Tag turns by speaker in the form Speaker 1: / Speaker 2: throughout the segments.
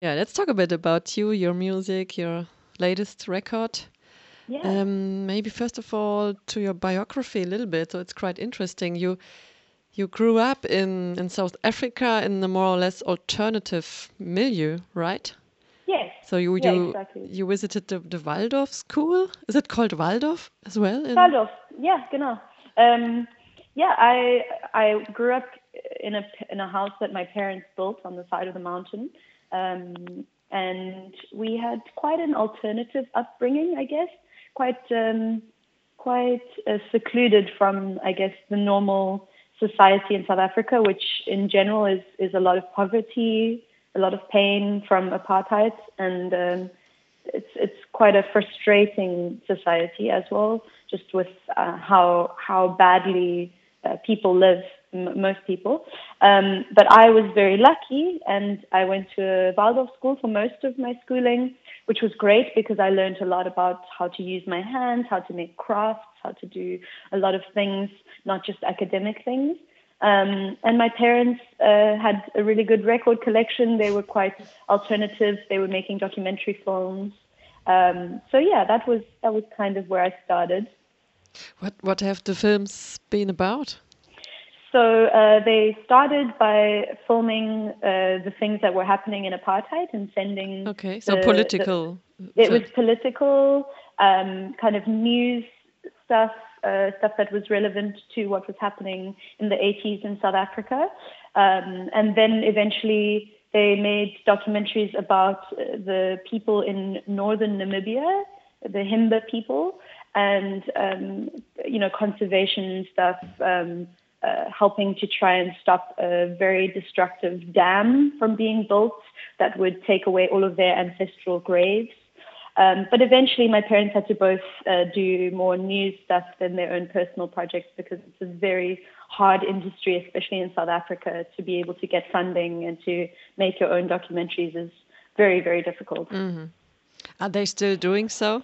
Speaker 1: Yeah, let's talk a bit about you, your music, your latest record.
Speaker 2: Yeah.
Speaker 1: Um, maybe first of all to your biography a little bit. So it's quite interesting. You you grew up in in South Africa in the more or less alternative milieu, right?
Speaker 2: yes.
Speaker 1: So you
Speaker 2: Yeah,
Speaker 1: you
Speaker 2: exactly.
Speaker 1: you visited the, the Waldorf school. Is it called Waldorf as well? in-
Speaker 2: Waldorf. Yeah, genau. Um, yeah, I I grew up in a in a house that my parents built on the side of the mountain, um, and we had quite an alternative upbringing, I guess. Quite um, quite uh, secluded from, I guess, the normal society in South Africa, which in general is is a lot of poverty, a lot of pain from apartheid, and um, it's it's quite a frustrating society as well, just with uh, how how badly uh, people live, m- most people. Um, but I was very lucky, and I went to a Waldorf school for most of my schooling, which was great because I learned a lot about how to use my hands, how to make crafts, how to do a lot of things, not just academic things. Um, and my parents uh, had a really good record collection. They were quite alternative. They were making documentary films. Um, so yeah, that was that was kind of where I started.
Speaker 1: What what have the films been about?
Speaker 2: So uh, they started by filming uh, the things that were happening in apartheid and sending.
Speaker 1: Okay, so
Speaker 2: the-
Speaker 1: political.
Speaker 2: the- it was political, um, kind of news stuff, uh, stuff that was relevant to what was happening in the 80s in South Africa. Um, and then eventually they made documentaries about uh, the people in northern Namibia, the Himba people, and um, you know conservation stuff, um, uh, helping to try and stop a very destructive dam from being built that would take away all of their ancestral graves. Um, but eventually, my parents had to both uh, do more news stuff than their own personal projects because it's a very hard industry, especially in South Africa, to be able to get funding and to make your own documentaries is very, very difficult.
Speaker 1: Are they still doing so?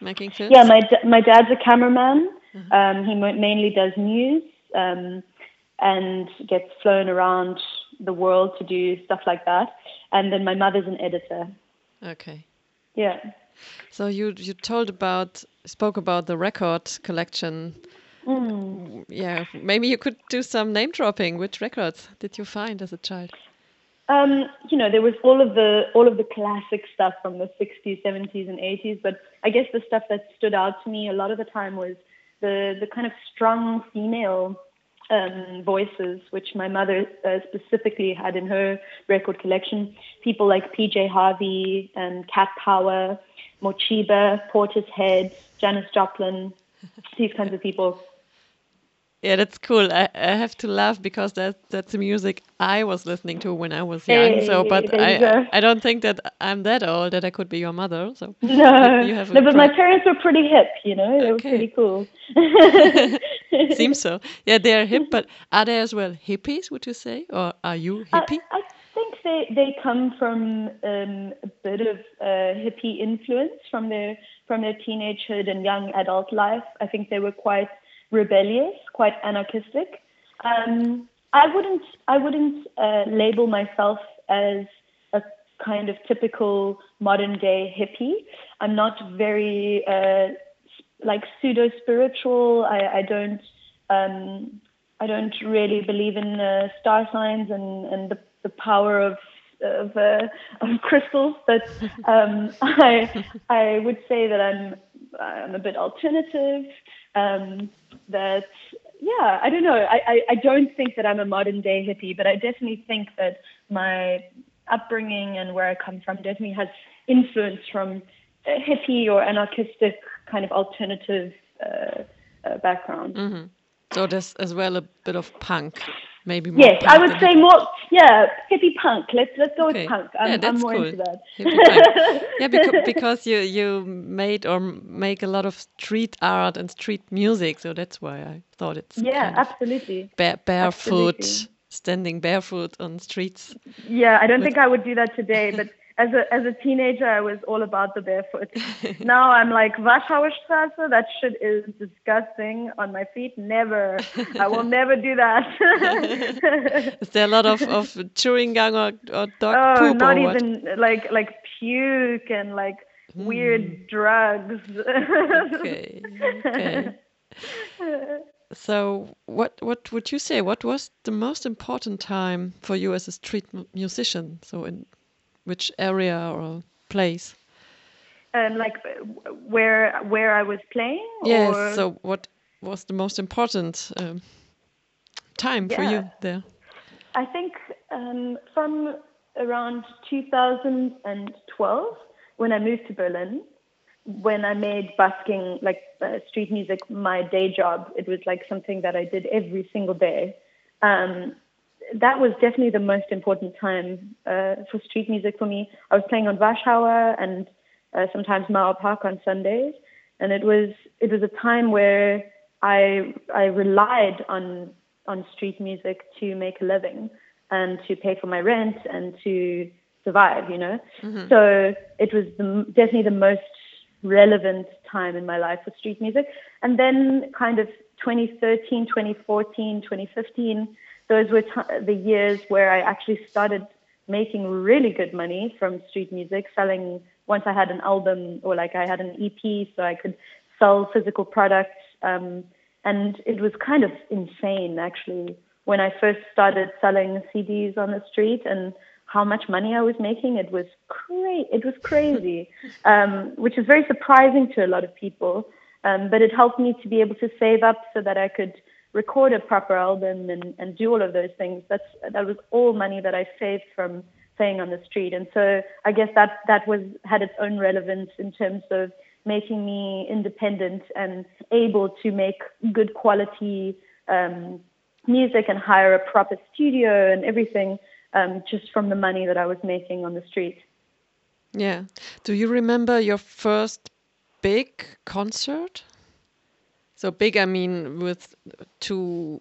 Speaker 1: Making films?
Speaker 2: Yeah, my d- my dad's a cameraman. Um, he mo- mainly does news um, and gets flown around the world to do stuff like that. And then my mother's an editor.
Speaker 1: Okay.
Speaker 2: Yeah.
Speaker 1: So you you told about spoke about the record collection.
Speaker 2: Mm.
Speaker 1: Yeah, maybe you could do some name dropping. Which records did you find as a child?
Speaker 2: Um, you know, there was all of the all of the classic stuff from the 60s, 70s, and 80s. But I guess the stuff that stood out to me a lot of the time was the the kind of strong female um, voices, which my mother uh, specifically had in her record collection. People like PJ Harvey and Cat Power, Morcheeba, Portishead, Janis Joplin, these kinds of people.
Speaker 1: Yeah, that's cool. I, I have to laugh because that that's the music I was listening to when I was young. so, but I
Speaker 2: go.
Speaker 1: I don't think that I'm that old that I could be your mother. So
Speaker 2: No,
Speaker 1: you have
Speaker 2: no, but my parents were pretty hip. You know, they
Speaker 1: Okay.
Speaker 2: were pretty cool.
Speaker 1: seems so. Yeah, they are hip, but are they as well hippies? Would you say, or are you
Speaker 2: I,
Speaker 1: hippie?
Speaker 2: I think they they come from um, a bit of uh, hippie influence from their from their teenagehood and young adult life. I think they were quite rebellious, quite anarchistic. Um, I wouldn't I wouldn't uh, label myself as a kind of typical modern day hippie. I'm not very uh, like pseudo spiritual. I, I don't um, I don't really believe in uh, star signs and, and the, the power of of, uh, of crystals, but um, I I would say that I'm I'm a bit alternative. Um, that yeah, I don't know. I, I, I don't think that I'm a modern day hippie, but I definitely think that my upbringing and where I come from definitely has influence from a hippie or anarchistic kind of alternative uh, uh, background.
Speaker 1: So there's as well a bit of punk, maybe more.
Speaker 2: Yes, I would say more. Yeah, hippie punk. Let's let's go
Speaker 1: Okay.
Speaker 2: with punk. I'm, I'm
Speaker 1: that's
Speaker 2: more
Speaker 1: cool.
Speaker 2: into that.
Speaker 1: Yeah, because, because you you made or make a lot of street art and street music, so that's why I thought it's
Speaker 2: Yeah, absolutely.
Speaker 1: ba- barefoot,
Speaker 2: absolutely.
Speaker 1: standing barefoot on streets.
Speaker 2: Yeah, I don't think I would do that today, but as a as a teenager, I was all about the barefoot. now I'm like Warschauer Straße. That shit is disgusting on my feet. Never. I will never do that.
Speaker 1: is there a lot of, of chewing gum or, or dog
Speaker 2: oh,
Speaker 1: poop?
Speaker 2: not
Speaker 1: or
Speaker 2: even like like puke and like
Speaker 1: Hmm.
Speaker 2: weird drugs.
Speaker 1: okay. okay. So, what what would you say? What was the most important time for you as a street musician? So, in which area or place?
Speaker 2: um, like where where I was playing.
Speaker 1: Yes.
Speaker 2: or-
Speaker 1: So, what was the most important um, time for you there?
Speaker 2: I think um, from around 2012, when I moved to Berlin, when I made busking, like uh, street music, my day job, it was like something that I did every single day. Um, that was definitely the most important time uh, for street music for me. I was playing on Warschauer and uh, sometimes Mauer Park on Sundays, and it was it was a time where I I relied on on street music to make a living and to pay for my rent and to survive, you know. So it was the, definitely the most relevant time in my life for street music. And then kind of 2013, 2014, 2015, those were t- the years where I actually started making really good money from street music, selling once I had an album or like I had an EP so I could sell physical products. Um, and it was kind of insane actually when I first started selling CDs on the street and how much money I was making. It was cra- It was crazy, um, which is very surprising to a lot of people. Um, but it helped me to be able to save up so that I could record a proper album and, and do all of those things. That's that was all money that I saved from playing on the street. And so I guess that that was had its own relevance in terms of making me independent and able to make good quality um, music and hire a proper studio and everything um, just from the money that I was making on the street.
Speaker 1: Yeah. Do you remember your first big concert? So big, I mean, with two,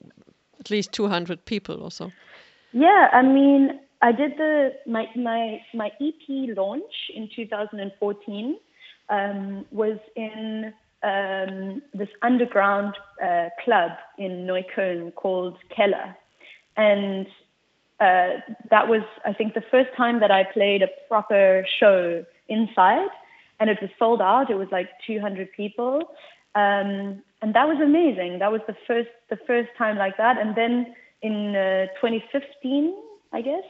Speaker 1: at least two hundred people or so.
Speaker 2: Yeah, I mean, I did the my my my EP launch in 2014 um, was in um, this underground uh, club in Neukölln called Keller, and uh, that was I think the first time that I played a proper show inside, and it was sold out. It was like 200 people, um, and that was amazing. That was the first the first time like that, and then in uh, 2015, I guess,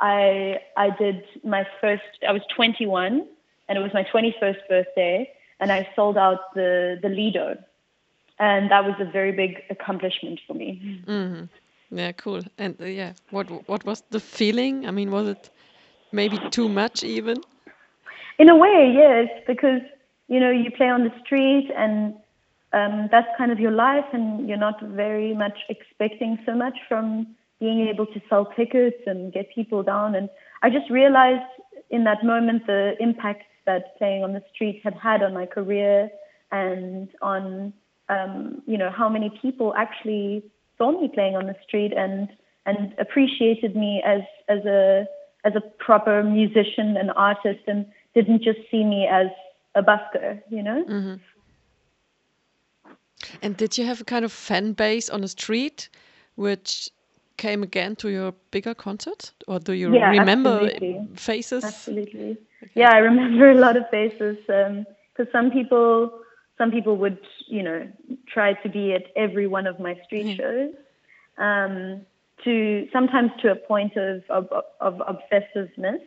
Speaker 2: I I did my first. I was 21, and it was my 21st birthday, and I sold out the the Lido, and that was a very big accomplishment for me.
Speaker 1: Yeah, cool. And uh, yeah, what what was the feeling? I mean, was it maybe too much even?
Speaker 2: In a way, yes, because you know you play on the street and um, that's kind of your life, and you're not very much expecting so much from being able to sell tickets and get people down. And I just realized in that moment the impact that playing on the street had had on my career and on um, you know how many people actually saw me playing on the street and and appreciated me as as a as a proper musician and artist and didn't just see me as a busker, you know?
Speaker 1: And did you have a kind of fan base on the street, which came again to your bigger concert, or do you
Speaker 2: Yeah,
Speaker 1: remember
Speaker 2: absolutely.
Speaker 1: faces?
Speaker 2: Absolutely. Yeah, I remember a lot of faces because some people some people would you know try to be at every one of my street shows. Um, to sometimes to a point of of, of obsessiveness.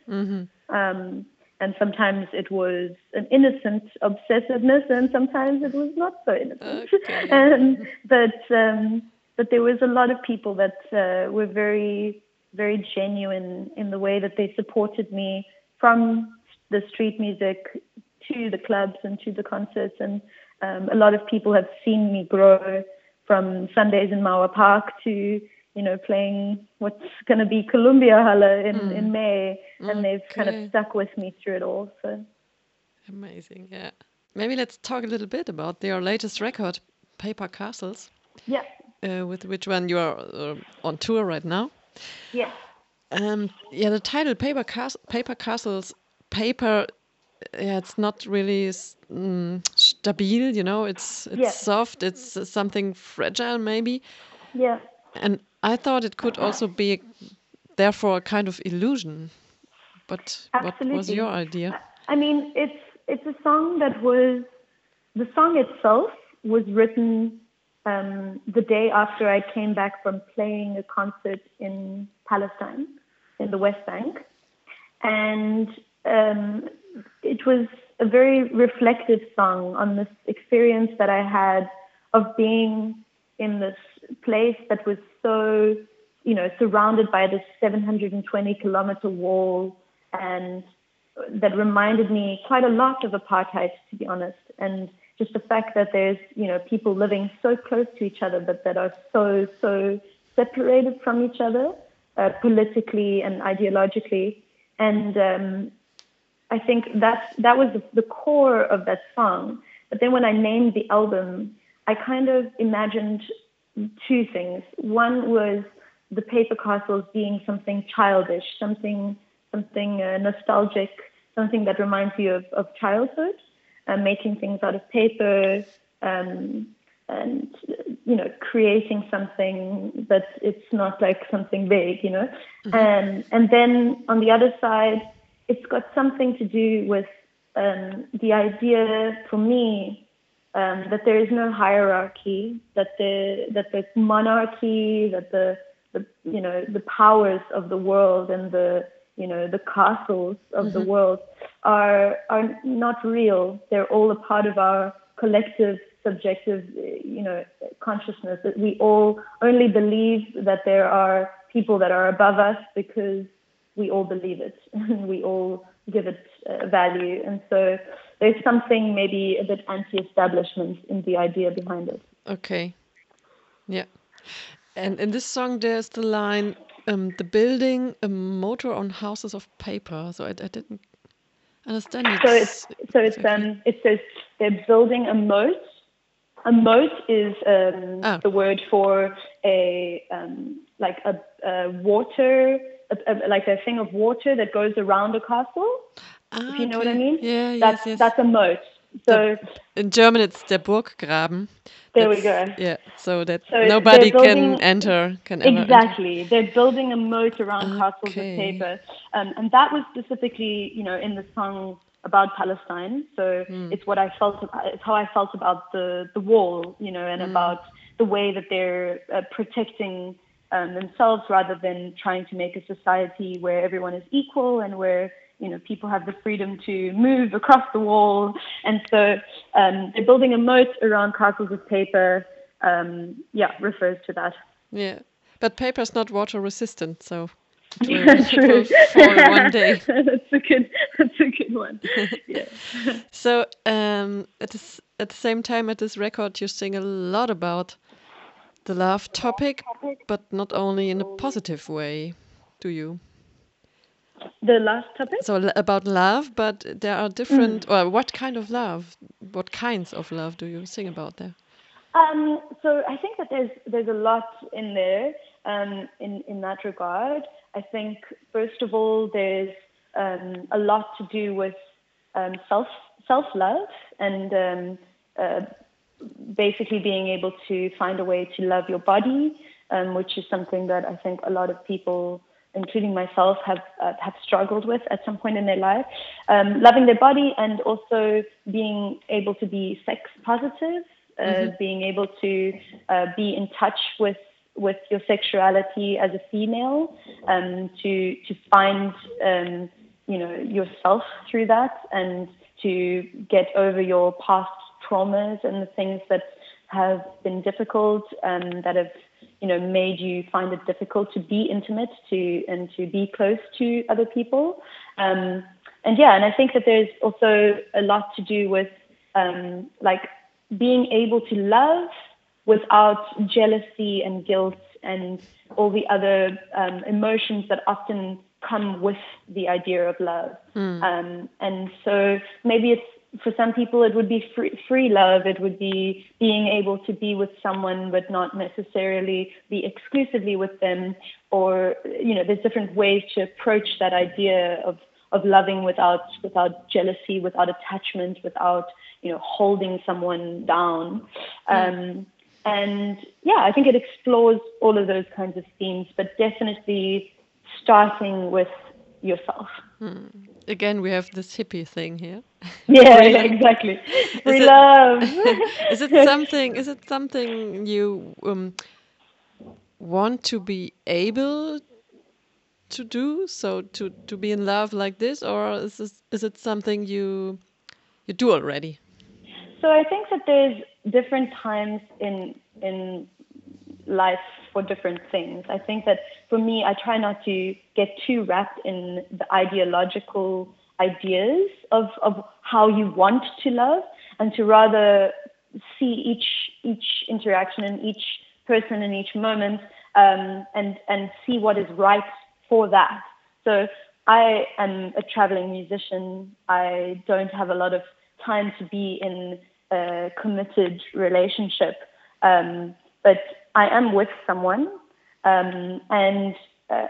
Speaker 2: Um, and sometimes it was an innocent obsessiveness, and sometimes it was not so innocent.
Speaker 1: Okay.
Speaker 2: and but um, but there was a lot of people that uh, were very very genuine in the way that they supported me from the street music to the clubs and to the concerts, and um, a lot of people have seen me grow from Sundays in Mauer Park to you know playing what's going to be Columbia Halle in in May, and they've kind of stuck with me through it all. So.
Speaker 1: Amazing, yeah. Maybe let's talk a little bit about their latest record, Paper Castles,
Speaker 2: Yeah.
Speaker 1: uh, with which one you are uh, on tour right now.
Speaker 2: Yes.
Speaker 1: Um, yeah, the title "Paper, Cas Paper Castles." Paper, yeah, it's not really mm, stabil. You know, it's it's
Speaker 2: Yeah.
Speaker 1: soft. It's something fragile, maybe.
Speaker 2: Yeah.
Speaker 1: And I thought it could also be, therefore, a kind of illusion. But what was your idea?
Speaker 2: I mean, it's it's a song that was the song itself was written um, the day after I came back from playing a concert in Palestine, in the West Bank, and um, it was a very reflective song on this experience that I had of being in this place that was so, you know, surrounded by this 720 kilometer wall and that reminded me quite a lot of apartheid, to be honest. And just the fact that there's, you know, people living so close to each other, but that are so, so separated from each other uh, politically and ideologically. And um, I think that's, that was the core of that song. But then when I named the album, I kind of imagined two things. One was the paper castles being something childish, something something uh, nostalgic, something that reminds you of, of childhood, uh, making things out of paper, um, and you know, creating something that it's not like something big, you know. Mm-hmm. And and then on the other side, it's got something to do with um, the idea for me um, that there is no hierarchy, that the that the monarchy, that the the you know the powers of the world and the you know the castles of mm-hmm. the world are are not real. They're all a part of our collective subjective you know consciousness that we all only believe that there are people that are above us because we all believe it and we all give it uh, value and so there's something maybe a bit anti-establishment in the idea behind it
Speaker 1: okay yeah and in this song there's the line um, the building a motor on houses of paper. So I, I didn't understand it.
Speaker 2: So it's so it's um it says they're building a moat. A moat is um, oh. the word for a um, like a, a water, a, a, like a thing of water that goes around a castle. Ah, if you know
Speaker 1: okay.
Speaker 2: what I mean?
Speaker 1: Yeah,
Speaker 2: that's,
Speaker 1: yes, yes.
Speaker 2: That's a moat. So
Speaker 1: the, in German, it's der Burggraben.
Speaker 2: There we go.
Speaker 1: Yeah, so that so nobody building, can enter. Can
Speaker 2: exactly.
Speaker 1: Enter.
Speaker 2: They're building a moat around okay. castles of paper, um, and that was specifically, you know, in the song about Palestine. So mm. it's what I felt. About, It's how I felt about the the wall, you know, and mm. about the way that they're uh, protecting um, themselves rather than trying to make a society where everyone is equal and where you know, people have the freedom to move across the wall. And so um, they're building a moat around castles of paper. Um, yeah, refers to that.
Speaker 1: Yeah, but paper is not water resistant, so
Speaker 2: yeah, true.
Speaker 1: one day.
Speaker 2: that's a good. That's a good one. Yeah.
Speaker 1: so um, at the, at the same time, at this record, you sing a lot about the love topic, but not only in a positive way, do you?
Speaker 2: The last topic?
Speaker 1: So about love, but there are different. Mm. Or what kind of love? What kinds of love do you sing about there?
Speaker 2: Um, so I think that there's there's a lot in there um, in in that regard. I think first of all there's um, a lot to do with um, self self love and um, uh, basically being able to find a way to love your body, um, which is something that I think a lot of people including myself, have uh, have struggled with at some point in their life. Um, loving their body and also being able to be sex positive, uh, mm-hmm. being able to uh, be in touch with with your sexuality as a female, um, to to find um, you know yourself through that, and to get over your past traumas and the things that have been difficult and um, that have you know made you find it difficult to be intimate to and to be close to other people um, and yeah and i think that there's also a lot to do with um, like being able to love without jealousy and guilt and all the other um, emotions that often come with the idea of love. Mm. Um, and so maybe it's for some people, it would be free, free love. It would be being able to be with someone, but not necessarily be exclusively with them. Or, you know, there's different ways to approach that idea of, of loving without, without jealousy, without attachment, without, you know, holding someone down. Um, and yeah, I think it explores all of those kinds of themes, but definitely starting with yourself.
Speaker 1: Hmm. Again, we have this hippie thing here.
Speaker 2: Yeah, exactly. We love.
Speaker 1: is it something? Is it something you um, want to be able to do? So to to be in love like this, or is this, is it something you you do already?
Speaker 2: So I think that there's different times in in life for different things. I think that for me, I try not to get too wrapped in the ideological ideas of, of how you want to love and to rather see each each interaction and each person in each moment um, and and see what is right for that. So I am a traveling musician. I don't have a lot of time to be in a committed relationship, um, but I am with someone, um, and uh,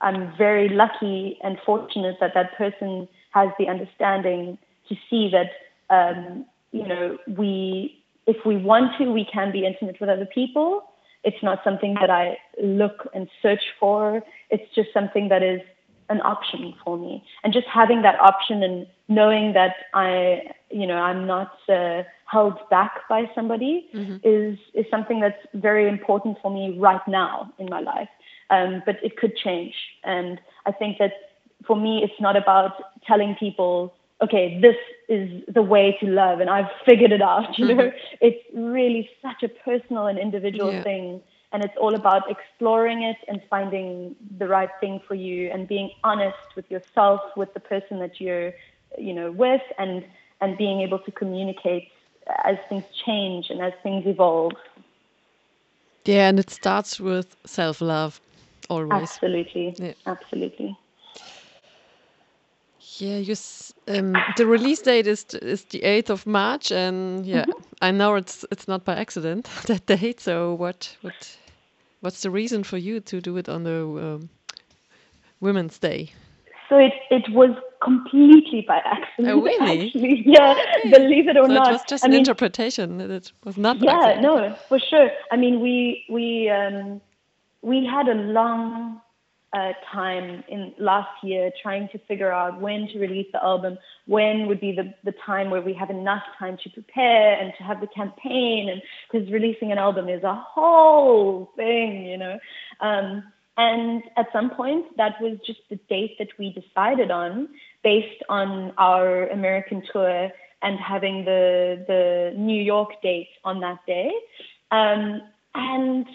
Speaker 2: I'm very lucky and fortunate that that person has the understanding to see that um, you know we if we want to we can be intimate with other people. It's not something that I look and search for. It's just something that is an option for me, and just having that option and knowing that I you know I'm not. Uh, held back by somebody mm-hmm. is is something that's very important for me right now in my life. Um, but it could change, and I think that for me, it's not about telling people, okay, this is the way to love, and I've figured it out. You know, mm-hmm. it's really such a personal and individual yeah. thing. And it's all about exploring it and finding the right thing for you and being honest with yourself, with the person that you're, you know, with and, and being able to communicate as things change and as things evolve.
Speaker 1: Yeah, and it starts with self love always.
Speaker 2: Absolutely. Yeah. Absolutely.
Speaker 1: Yeah, you um, the release date is is the eighth of March, and yeah, mm -hmm. I know it's it's not by accident that date. So what what what's the reason for you to do it on the um, Women's Day?
Speaker 2: So it, it was completely by accident.
Speaker 1: Oh, really?
Speaker 2: Actually. Yeah, okay. believe it or
Speaker 1: so
Speaker 2: not.
Speaker 1: It was just I an mean, interpretation. It was not.
Speaker 2: Yeah, no, for sure. I mean, we we um, we had a long uh, time in last year trying to figure out when to release the album, when would be the, the time where we have enough time to prepare and to have the campaign, and because releasing an album is a whole thing, you know. Um, and at some point, that was just the date that we decided on based on our American tour and having the, the New York date on that day. Um, and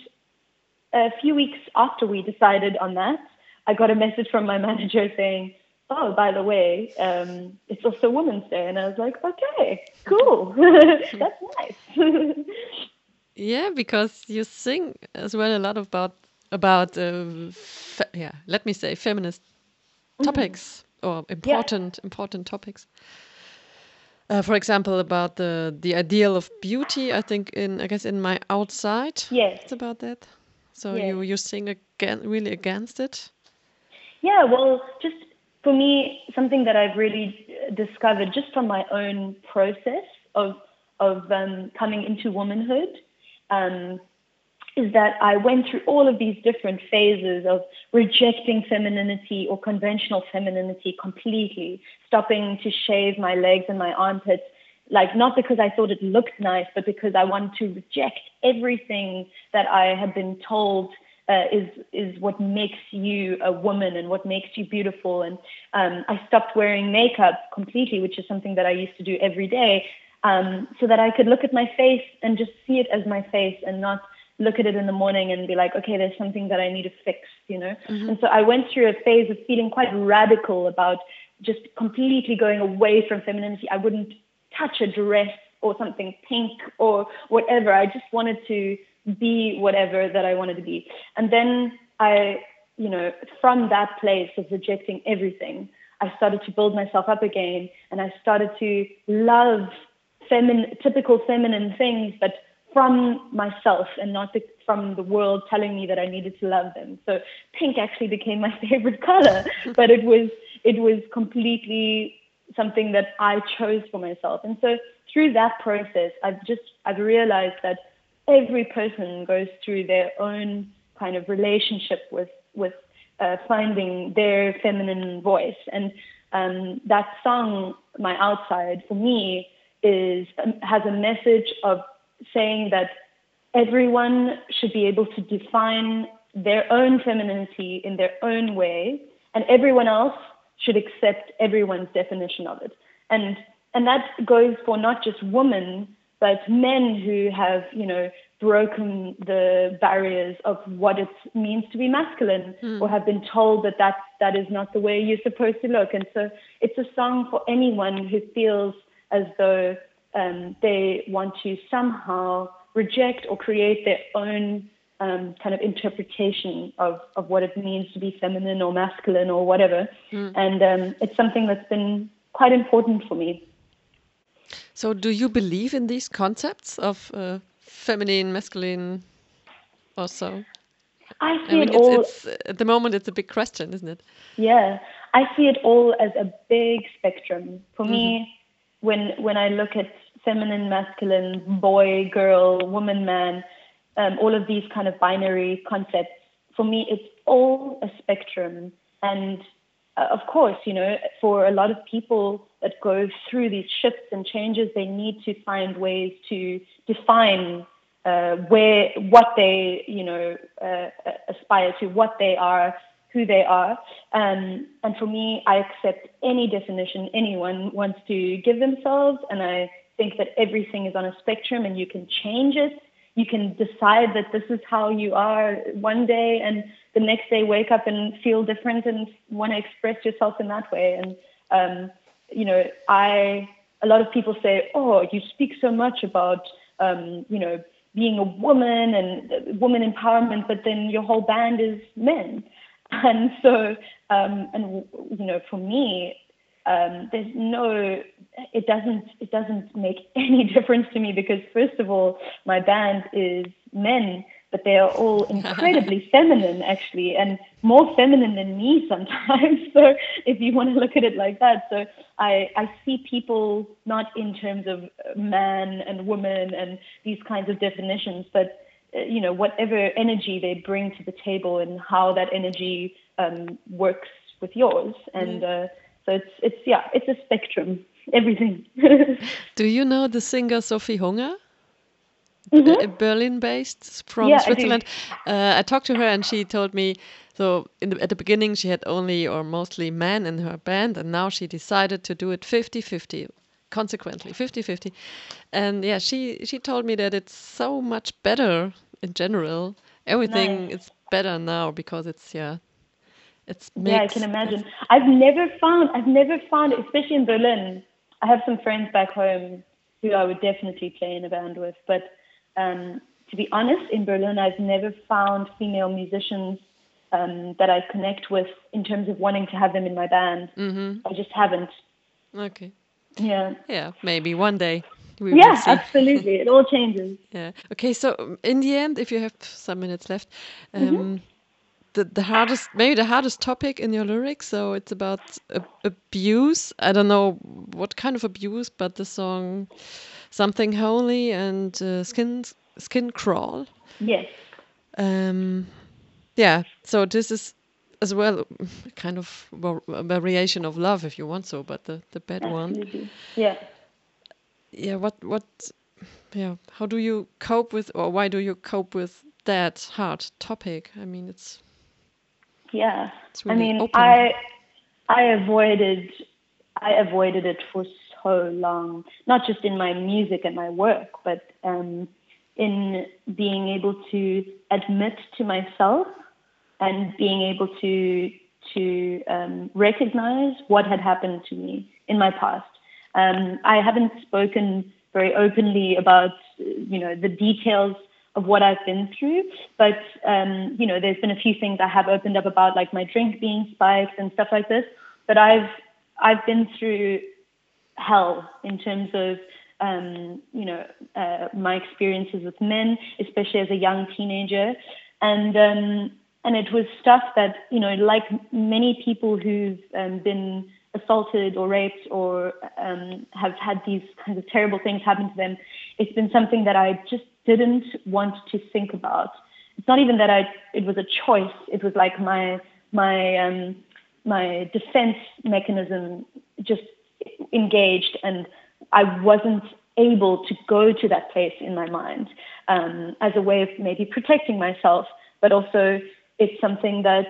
Speaker 2: a few weeks after we decided on that, I got a message from my manager saying, oh, by the way, um, it's also Women's Day. And I was like, okay, cool. That's nice.
Speaker 1: yeah, because you sing as well a lot about about uh, yeah, let me say feminist mm-hmm. topics or important yeah. important topics. Uh, for example, about the the ideal of beauty. I think in I guess in my outside.
Speaker 2: Yes,
Speaker 1: it's about that. So yes. you you sing again really against it.
Speaker 2: Yeah, well, just for me, something that I've really discovered just from my own process of of um, coming into womanhood. Um, is that I went through all of these different phases of rejecting femininity or conventional femininity completely, stopping to shave my legs and my armpits, like not because I thought it looked nice, but because I wanted to reject everything that I had been told uh, is is what makes you a woman and what makes you beautiful. And um, I stopped wearing makeup completely, which is something that I used to do every day, um, so that I could look at my face and just see it as my face and not look at it in the morning and be like, okay, there's something that I need to fix, you know? Mm-hmm. And so I went through a phase of feeling quite radical about just completely going away from femininity. I wouldn't touch a dress or something pink or whatever. I just wanted to be whatever that I wanted to be. And then I, you know, from that place of rejecting everything, I started to build myself up again, and I started to love feminine, typical feminine things, but from myself and not the, from the world telling me that I needed to love them. So pink actually became my favorite color, but it was it was completely something that I chose for myself. And so through that process, I've just I've realized that every person goes through their own kind of relationship with with uh, finding their feminine voice. And um, that song, "My Outside," for me is um, has a message of saying that everyone should be able to define their own femininity in their own way, and everyone else should accept everyone's definition of it. And and that goes for not just women, but men who have, you know, broken the barriers of what it means to be masculine mm. or have been told that, that that is not the way you're supposed to look. And so it's a song for anyone who feels as though um, they want to somehow reject or create their own um, kind of interpretation of, of what it means to be feminine or masculine or whatever. Mm. And um, it's something that's been quite important for me.
Speaker 1: So, do you believe in these concepts of uh, feminine, masculine, or so?
Speaker 2: I see I mean, it all.
Speaker 1: It's, it's, at the moment, it's a big question, isn't it?
Speaker 2: Yeah, I see it all as a big spectrum. For mm -hmm. me, mm-hmm. when when I look at feminine, masculine, boy, girl, woman, man, um, all of these kind of binary concepts, for me, it's all a spectrum. And uh, of course, you know, for a lot of people that go through these shifts and changes, they need to find ways to define uh, where what they, you know, uh, aspire to, what they are, who they are. Um, and for me, I accept any definition anyone wants to give themselves, and I think that everything is on a spectrum and you can change it. You can decide that this is how you are one day and the next day wake up and feel different and want to express yourself in that way. And, um, you know, I, a lot of people say, oh, you speak so much about, um, you know, being a woman and woman empowerment, but then your whole band is men. And so, um, and, you know, for me, um, there's no it doesn't it doesn't make any difference to me because first of all my band is men but they are all incredibly feminine actually and more feminine than me sometimes. So if you want to look at it like that so i i see people not in terms of man and woman and these kinds of definitions but uh, you know whatever energy they bring to the table and how that energy um, works with yours. And uh, so it's it's yeah, it's a spectrum. Everything.
Speaker 1: Do you know the singer Sophie Hunger? Mm -hmm. Berlin based from yeah, Switzerland. I, uh, I, talked to her and she told me so the, at the beginning she had only or mostly men in her band and now she decided to do it 50-50 consequently 50-50 and yeah she she told me that it's so much better in general everything nice. is better now because it's yeah it's
Speaker 2: yeah, I can imagine. I've never found, I've never found, especially in Berlin. I have some friends back home who I would definitely play in a band with, but um, to be honest, in Berlin, I've never found female musicians um, that I connect with in terms of wanting to have them in my band. Mm-hmm. I just haven't.
Speaker 1: Okay.
Speaker 2: Yeah.
Speaker 1: Yeah, maybe one day.
Speaker 2: We yeah, absolutely. It all changes.
Speaker 1: Yeah. Okay. So in the end, if you have some minutes left, mm-hmm. um, mm-hmm the, the hardest maybe the hardest topic in your lyrics so it's about abuse. I don't know what kind of abuse but the song something holy and uh, skin skin crawl.
Speaker 2: Yes.
Speaker 1: Um yeah so this is as well kind of a variation of love if you want so but the the bad
Speaker 2: Absolutely. one yeah.
Speaker 1: Yeah what what yeah how do you cope with or why do you cope with that hard topic? I mean it's
Speaker 2: yeah. Really I mean, open. I I avoided I avoided it for so long, not just in my music and my work, but um, in being able to admit to myself and being able to to um, recognize what had happened to me in my past. Um, I haven't spoken very openly about you know the details of what I've been through. But um, you know, there's been a few things I have opened up about, like my drink being spiked and stuff like this. But I've I've been through hell in terms of um, you know uh, my experiences with men, especially as a young teenager, and um, and it was stuff that you know like many people who've um, been assaulted or raped or um, have had these kinds of terrible things happen to them, it's been something that I just didn't want to think about. It's not even that I it was a choice. It was like my my um, my defense mechanism just engaged, and I wasn't able to go to that place in my mind um, as a way of maybe protecting myself, but also it's something that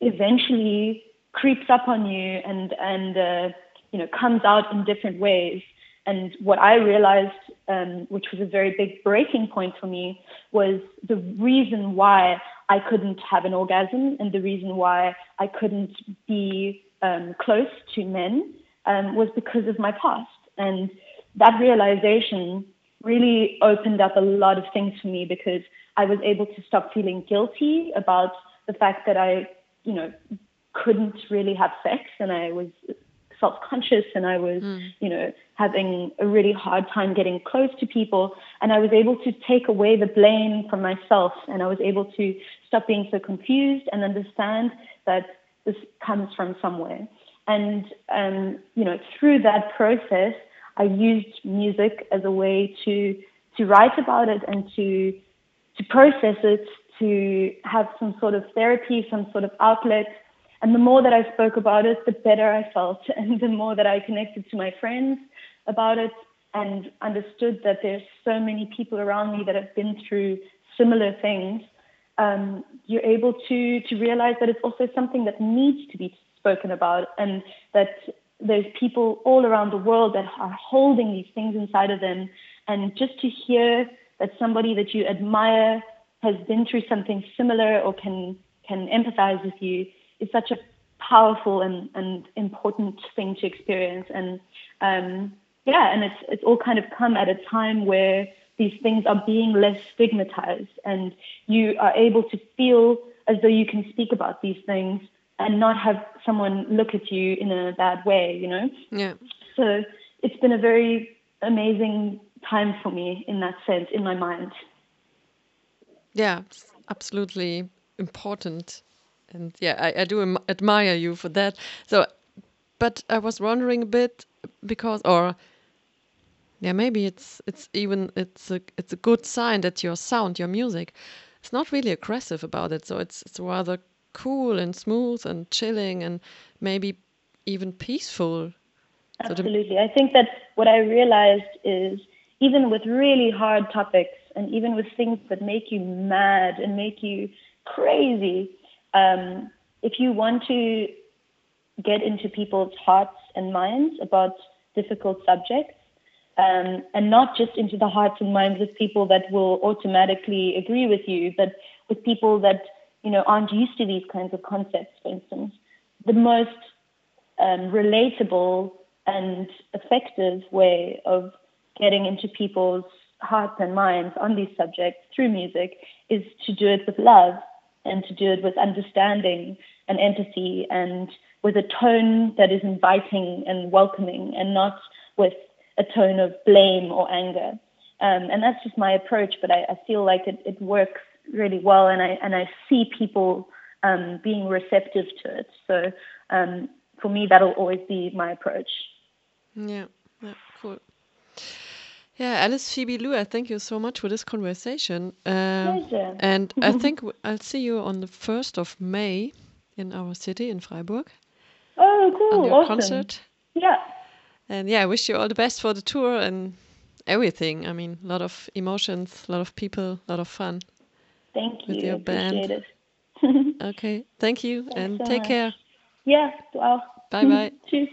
Speaker 2: eventually creeps up on you and and uh, you know comes out in different ways. And what I realized, um, which was a very big breaking point for me, was the reason why I couldn't have an orgasm and the reason why I couldn't be um, close to men um, was because of my past. And that realization really opened up a lot of things for me because I was able to stop feeling guilty about the fact that I, you know, couldn't really have sex and I was self-conscious and I was, mm. you know, having a really hard time getting close to people. And I was able to take away the blame from myself and I was able to stop being so confused and understand that this comes from somewhere. And, um, you know, through that process, I used music as a way to, to write about it and to, to process it, to have some sort of therapy, some sort of outlet, and the more that I spoke about it, the better I felt. And the more that I connected to my friends about it and understood that there's so many people around me that have been through similar things, um, you're able to, to realize that it's also something that needs to be spoken about and that there's people all around the world that are holding these things inside of them. And just to hear that somebody that you admire has been through something similar or can, can empathize with you is such a powerful and, and important thing to experience. And um, yeah, and it's it's all kind of come at a time where these things are being less stigmatized, and you are able to feel as though you can speak about these things and not have someone look at you in a bad way, you know?
Speaker 1: Yeah.
Speaker 2: So it's been a very amazing time for me in that sense, in my mind.
Speaker 1: Yeah, absolutely important and yeah, I, I do admire you for that. So, but I was wondering a bit because, or yeah, maybe it's it's even it's a it's a good sign that your sound, your music, it's not really aggressive about it. So it's it's rather cool and smooth and chilling and maybe even peaceful.
Speaker 2: Absolutely, I think that what I realized is even with really hard topics and even with things that make you mad and make you crazy, um, if you want to get into people's hearts and minds about difficult subjects, um, and not just into the hearts and minds of people that will automatically agree with you, but with people that you know aren't used to these kinds of concepts. For instance, the most um, relatable and effective way of getting into people's hearts and minds on these subjects through music is to do it with love and to do it with understanding and empathy and with a tone that is inviting and welcoming and not with a tone of blame or anger. Um, and that's just my approach, but I, I feel like it, it, works really well, and I and I see people um, being receptive to it. So um, for me, that'll always be my approach.
Speaker 1: Yeah, yeah, cool. Yeah, Alice Phoebe Lou, thank you so much for this conversation.
Speaker 2: Um, Pleasure.
Speaker 1: And I think I'll see you on the 1st of May in our city in Freiburg.
Speaker 2: Oh, cool.
Speaker 1: On your
Speaker 2: awesome.
Speaker 1: concert.
Speaker 2: Yeah.
Speaker 1: And yeah, I wish you all the best for the tour and everything. I mean, a lot of emotions, a lot of people, a lot of fun.
Speaker 2: Thank
Speaker 1: you. With your band. okay. Thank you
Speaker 2: Thanks
Speaker 1: and
Speaker 2: so
Speaker 1: take
Speaker 2: much.
Speaker 1: care.
Speaker 2: Yeah, du auch.
Speaker 1: Bye bye.
Speaker 2: Tschüss.